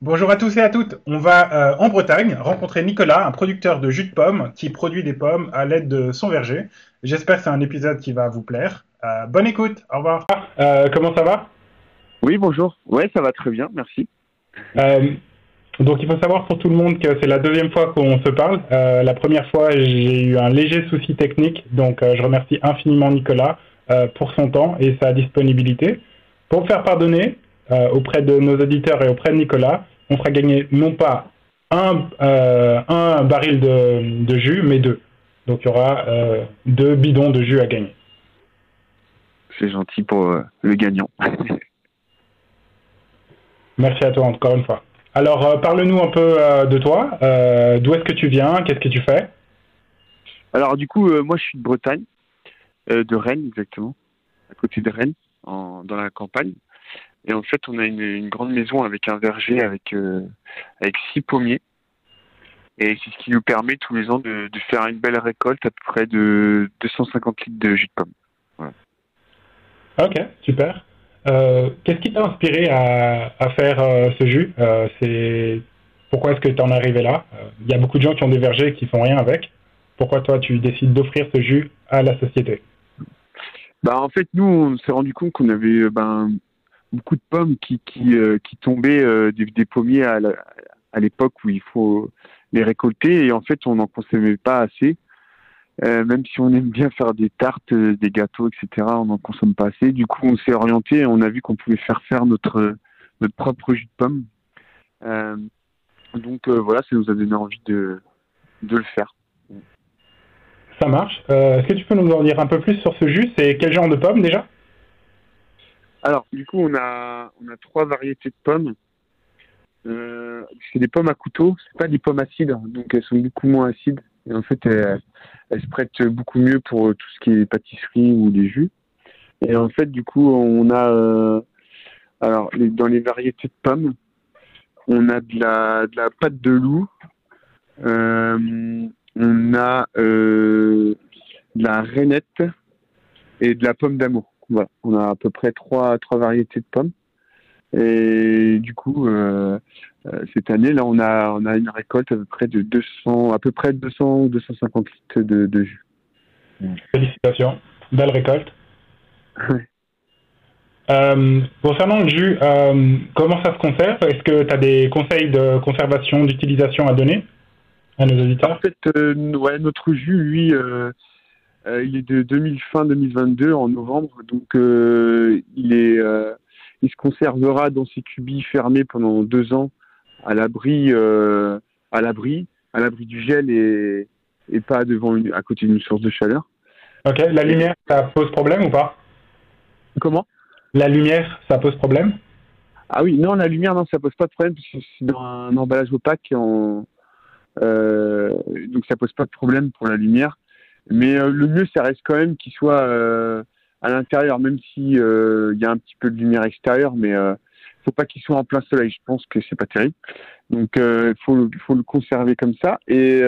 Bonjour à tous et à toutes. On va euh, en Bretagne rencontrer Nicolas, un producteur de jus de pommes qui produit des pommes à l'aide de son verger. J'espère que c'est un épisode qui va vous plaire. Euh, bonne écoute. Au revoir. Euh, comment ça va? Oui, bonjour. Ouais, ça va très bien, merci. donc il faut savoir pour tout le monde que c'est la deuxième fois qu'on se parle. la première fois, j'ai eu un léger souci technique, donc je remercie infiniment Nicolas pour son temps et sa disponibilité. Pour faire pardonner, auprès de nos auditeurs et auprès de Nicolas, on fera gagner non pas un, euh, un baril de, de, jus, mais deux. Donc il y aura euh, deux bidons de jus à gagner. C'est gentil pour euh, le gagnant. Merci à toi encore une fois. Alors parle-nous un peu de toi. D'où est-ce que tu viens? Qu'est-ce que tu fais? Alors du coup, moi je suis de Bretagne, de Rennes exactement, à côté de Rennes, en, dans la campagne. Et en fait, on a une, grande maison avec un verger avec, euh, avec six pommiers. Et c'est ce qui nous permet tous les ans de, faire une belle récolte à peu près de 250 litres de jus de pomme. Ok, super. Euh, qu'est-ce qui t'a inspiré à, faire euh, ce jus? C'est Pourquoi est-ce que tu en es arrivé là? Il y a beaucoup de gens qui ont des vergers et qui font rien avec. Pourquoi toi, tu décides d'offrir ce jus à la société? Bah, En fait, nous, on s'est rendu compte qu'on avait ben, beaucoup de pommes qui, qui, euh, qui tombaient euh, des, pommiers à, à l'époque où il faut les récolter et en fait on n'en consommait pas assez. Euh, même si on aime bien faire des tartes, des gâteaux, etc., on n'en consomme pas assez. Du coup, on s'est orienté et on a vu qu'on pouvait faire faire notre, notre propre jus de pomme. donc voilà, ça nous a donné envie de, de le faire. Ça marche. Est-ce que tu peux nous en dire un peu plus sur ce jus? C'est quel genre de pomme déjà? Alors, du coup, on a, on a trois variétés de pommes. Euh, c'est des pommes à couteau, c'est pas des pommes acides, donc elles sont beaucoup moins acides. Et en fait, elles, se prêtent beaucoup mieux pour tout ce qui est pâtisserie ou des jus. Et en fait, du coup, on a, euh, alors, dans les variétés de pommes, on a de la, de la pâte de loup, euh, on a de la rainette et de la pomme d'amour. Voilà, on a à peu près trois, trois variétés de pommes. Et du coup, euh, euh, cette année, là, on a, on a une récolte à peu près de 200, à peu près 200 250 litres de, de jus. Félicitations, belle récolte. euh, concernant le jus, euh, comment ça se conserve? Est-ce que tu as des conseils de conservation, d'utilisation à donner? À nos auditeurs. En fait, ouais, notre jus, lui, euh, il est de 2000, fin 2022 en novembre, donc euh, il est, euh, il se conservera dans ses cubis fermés pendant deux ans à l'abri, à l'abri, à l'abri du gel et, et pas devant une, à côté d'une source de chaleur. Ok, la lumière, ça pose problème ou pas? Comment? La lumière, ça pose problème? Ah oui, non, la lumière, non, ça pose pas de problème parce que c'est dans un emballage opaque, en, euh, donc ça pose pas de problème pour la lumière. Mais euh, le mieux, ça reste quand même qu'il soit euh, à l'intérieur, même si euh, il y a un petit peu de lumière extérieure, mais faut pas qu'il soit en plein soleil. Je pense que c'est pas terrible. Donc il faut, faut le conserver comme ça. Et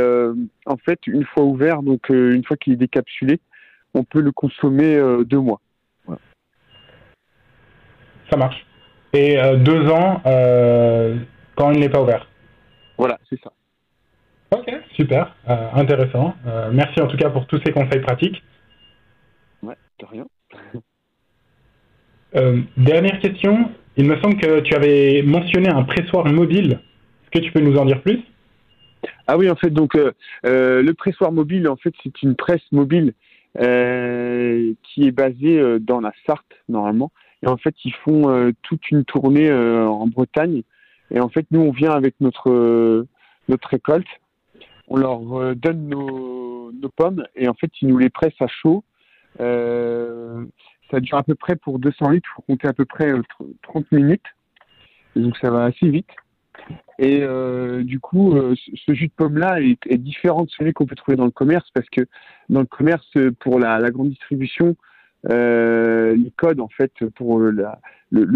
en fait, une fois ouvert, donc une fois qu'il est décapsulé, on peut le consommer deux mois. Ça marche. Et deux ans quand il n'est pas ouvert. Voilà, c'est ça. Super, euh, intéressant. Euh, merci en tout cas pour tous ces conseils pratiques. Ouais, de rien. Euh, dernière question, il me semble que tu avais mentionné un pressoir mobile. Est-ce que tu peux nous en dire plus? Ah oui, en fait, donc le pressoir mobile, en fait, c'est une presse mobile qui est basée dans la Sarthe normalement. Et en fait, ils font toute une tournée en Bretagne. Et en fait, nous, on vient avec notre notre récolte on leur euh, donne nos, pommes et en fait, ils nous les pressent à chaud. Euh, ça dure à peu près pour 200 litres, il faut compter à peu près 30 euh, minutes. donc ça va assez vite. Et du coup, ce jus de pomme-là est, différent de celui qu'on peut trouver dans le commerce parce que dans le commerce, pour la, grande distribution, les codes en fait pour le,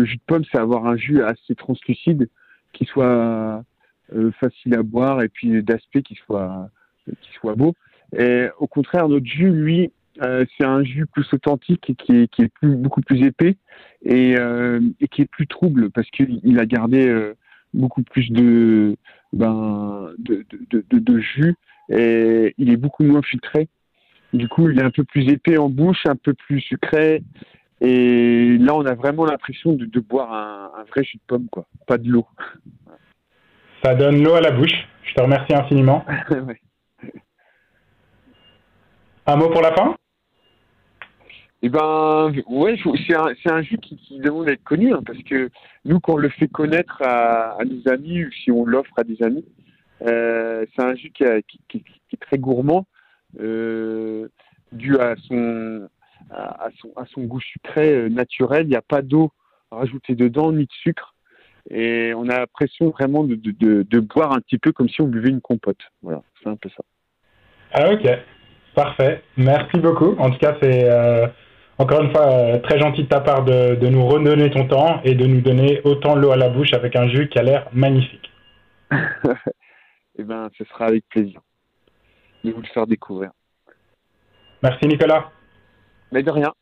jus de pomme, c'est avoir un jus assez translucide qui soit facile à boire et puis d'aspect qui soit qui soit beau. Et au contraire, notre jus, lui, Euh, c'est un jus plus authentique et qui est, qui est beaucoup plus épais et, euh, et qui est plus trouble parce qu'il a gardé euh, beaucoup plus de, ben, de, de, de, jus et il est beaucoup moins filtré. Du coup, il est un peu plus épais en bouche, un peu plus sucré. Et là, on a vraiment l'impression de, de boire un, un, vrai jus de pomme, quoi, pas de l'eau. Ça donne l'eau à la bouche. Je te remercie infiniment. Un mot pour la fin? Eh ben, ouais, c'est un, un, jus qui, qui demande d'être connu, hein, parce que nous, quand on le fait connaître à, à nos amis ou si on l'offre à des amis, euh, c'est un jus qui, a, qui, qui, est très gourmand, euh, dû à son, à, son, à son goût sucré euh, naturel. Il n'y a pas d'eau rajoutée dedans, ni de sucre. Et on a l'impression vraiment de, de, de, de, boire un petit peu comme si on buvait une compote. Voilà, c'est un peu ça. Ah ok, parfait. Merci beaucoup. En tout cas, c'est euh, encore une fois euh, très gentil de ta part de, de, nous redonner ton temps et de nous donner autant l'eau à la bouche avec un jus qui a l'air magnifique. eh bien, ce sera avec plaisir de vous le faire découvrir. Merci Nicolas. Mais de rien.